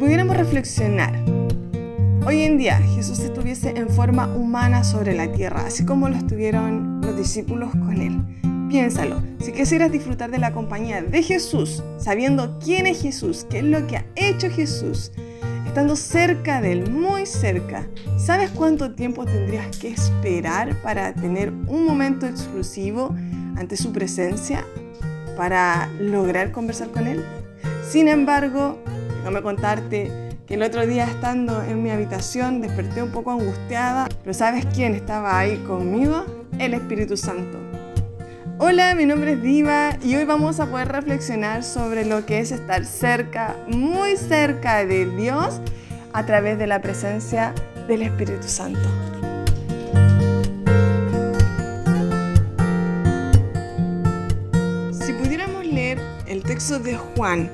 pudiéramos reflexionar, hoy en día Jesús estuviese en forma humana sobre la tierra, así como lo estuvieron los discípulos con él. Piénsalo, si quisieras disfrutar de la compañía de Jesús, sabiendo quién es Jesús, qué es lo que ha hecho Jesús, estando cerca de Él, muy cerca, ¿sabes cuánto tiempo tendrías que esperar para tener un momento exclusivo ante su presencia, para lograr conversar con Él? Sin embargo, déjame contarte que el otro día estando en mi habitación desperté un poco angustiada, pero ¿sabes quién estaba ahí conmigo? El Espíritu Santo. Hola, mi nombre es Diva y hoy vamos a poder reflexionar sobre lo que es estar cerca, muy cerca de Dios a través de la presencia del Espíritu Santo. Si pudiéramos leer el texto de Juan,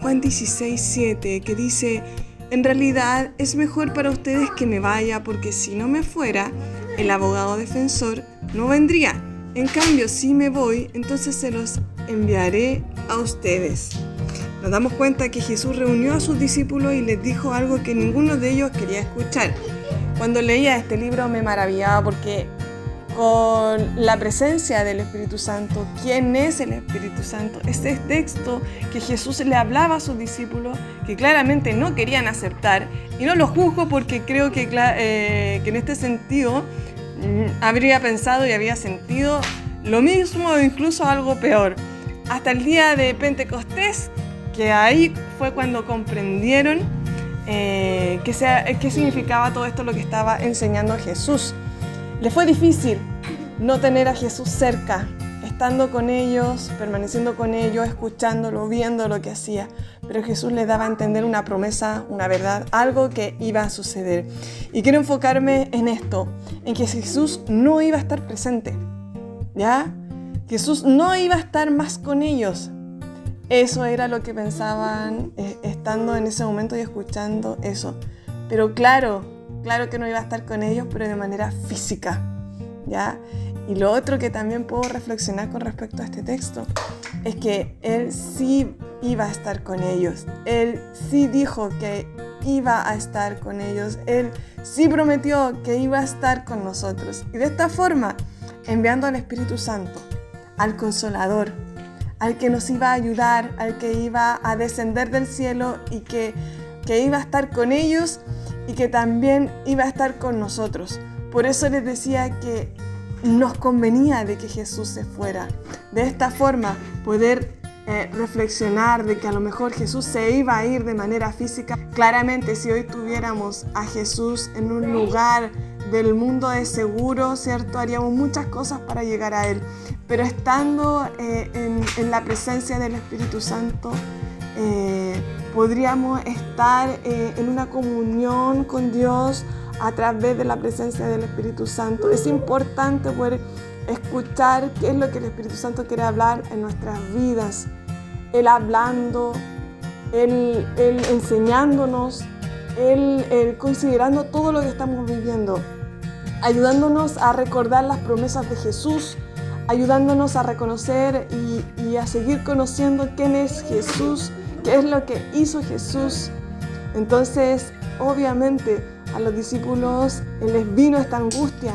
Juan 16, 7, que dice, en realidad es mejor para ustedes que me vaya porque si no me fuera, el abogado defensor no vendría en cambio, si me voy, entonces se los enviaré a ustedes. Nos damos cuenta que Jesús reunió a sus discípulos y les dijo algo que ninguno de ellos quería escuchar. Cuando leía este libro me maravillaba porque con la presencia del Espíritu Santo, ¿quién es el Espíritu Santo? Este texto que Jesús le hablaba a sus discípulos que claramente no querían aceptar y no lo juzgo porque creo que, eh, en este sentido habría pensado y había sentido lo mismo o incluso algo peor. Hasta el día de Pentecostés, que ahí fue cuando comprendieron eh, qué, significaba todo esto lo que estaba enseñando Jesús. Le fue difícil no tener a Jesús cerca, estando con ellos, permaneciendo con ellos, escuchándolo, viendo lo que hacía. Pero Jesús le daba a entender una promesa, una verdad, algo que iba a suceder. Y quiero enfocarme en esto, en que Jesús no iba a estar presente. ¿Ya? Jesús no iba a estar más con ellos. Eso era lo que pensaban eh, estando en ese momento y escuchando eso. Pero claro, claro que no iba a estar con ellos, pero de manera física. ¿Ya? Y lo otro que también puedo reflexionar con respecto a este texto es que Él sí iba a estar con ellos. Él sí dijo que iba a estar con ellos. Él sí prometió que iba a estar con nosotros. Y de esta forma, enviando al Espíritu Santo, al Consolador, al que nos iba a ayudar, al que iba a descender del cielo y que, que iba a estar con ellos y que también iba a estar con nosotros. Por eso les decía que nos convenía de que Jesús se fuera. De esta forma, poder eh, reflexionar de que a lo mejor Jesús se iba a ir de manera física. Claramente, si hoy tuviéramos a Jesús en un lugar del mundo de seguro, ¿cierto? Haríamos muchas cosas para llegar a Él. Pero estando eh, en, la presencia del Espíritu Santo, eh, podríamos estar en una comunión con Dios, a través de la presencia del Espíritu Santo. Es importante poder escuchar qué es lo que el Espíritu Santo quiere hablar en nuestras vidas. Él hablando, Él, enseñándonos, él, considerando todo lo que estamos viviendo, ayudándonos a recordar las promesas de Jesús, ayudándonos a reconocer y a seguir conociendo quién es Jesús, qué es lo que hizo Jesús. Entonces, obviamente, a los discípulos les vino esta angustia,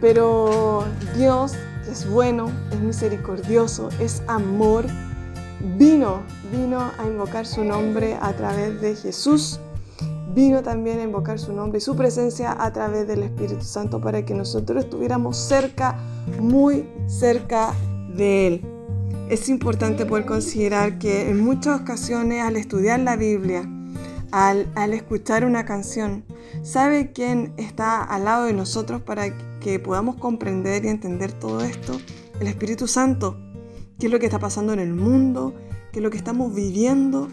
pero Dios, es bueno, es misericordioso, es amor, vino, vino a invocar su nombre a través de Jesús, vino también a invocar su nombre y su presencia a través del Espíritu Santo para que nosotros estuviéramos cerca, muy cerca de Él. Es importante poder considerar que en muchas ocasiones al estudiar la Biblia, al, escuchar una canción, sabe quién está al lado de nosotros para que podamos comprender y entender todo esto. El Espíritu Santo, qué es lo que está pasando en el mundo, qué es lo que estamos viviendo,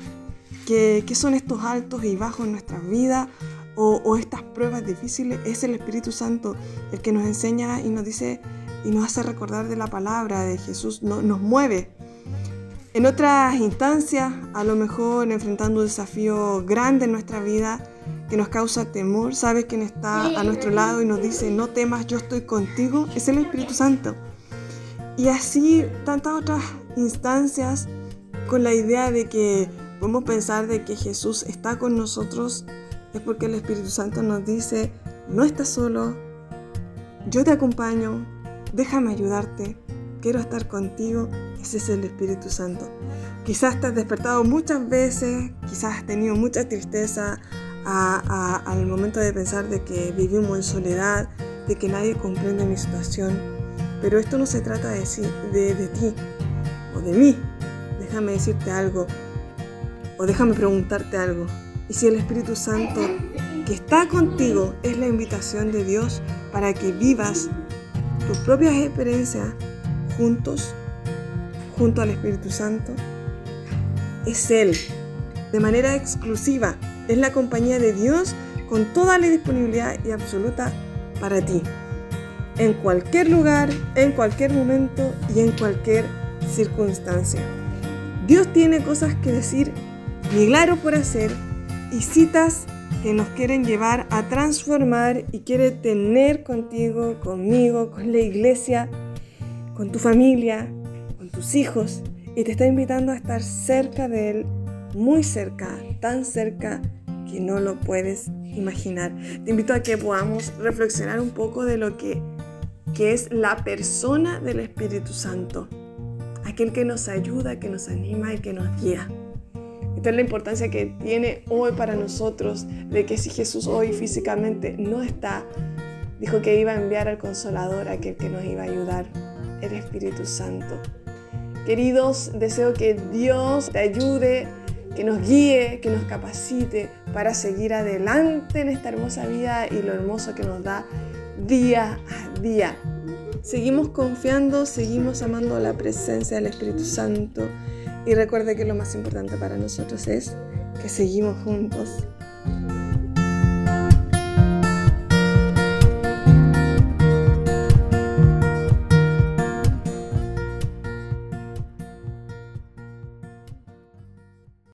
qué, son estos altos y bajos en nuestras vidas o, estas pruebas difíciles. Es el Espíritu Santo el que nos enseña y nos dice y nos hace recordar de la palabra de Jesús, nos mueve en otras instancias, a lo mejor enfrentando un desafío grande en nuestra vida que nos causa temor, sabes quién está a nuestro lado y nos dice, no temas, yo estoy contigo, es el Espíritu Santo. Y así tantas otras instancias con la idea de que podemos pensar de que Jesús está con nosotros, es porque el Espíritu Santo nos dice, no estás solo, yo te acompaño, déjame ayudarte, quiero estar contigo, ese es el Espíritu Santo. Quizás te has despertado muchas veces, quizás has tenido mucha tristeza al momento de pensar de que vivimos en soledad, de que nadie comprende mi situación, pero esto no se trata de, de, de ti o de mí. Déjame decirte algo o déjame preguntarte algo. ¿Y si el Espíritu Santo que está contigo es la invitación de Dios para que vivas tus propias experiencias juntos, junto al Espíritu Santo? Es Él, de manera exclusiva. Es la compañía de Dios con toda la disponibilidad y absoluta para ti. En cualquier lugar, en cualquier momento y en cualquier circunstancia. Dios tiene cosas que decir, milagros por hacer y citas que nos quieren llevar a transformar y quiere tener contigo, conmigo, con la iglesia, con tu familia, con tus hijos y te está invitando a estar cerca de Él, muy cerca, tan cerca que no lo puedes imaginar. Te invito a que podamos reflexionar un poco de lo que, que es la persona del Espíritu Santo, aquel que nos ayuda, que nos anima y que nos guía. Esta es la importancia que tiene hoy para nosotros de que si Jesús hoy físicamente no está, dijo que iba a enviar al consolador, aquel que nos iba a ayudar, el Espíritu Santo. Queridos, deseo que Dios te ayude, que nos guíe, que nos capacite para seguir adelante en esta hermosa vida y lo hermoso que nos da día a día. Seguimos confiando, seguimos amando la presencia del Espíritu Santo y recuerde que lo más importante para nosotros es que seguimos juntos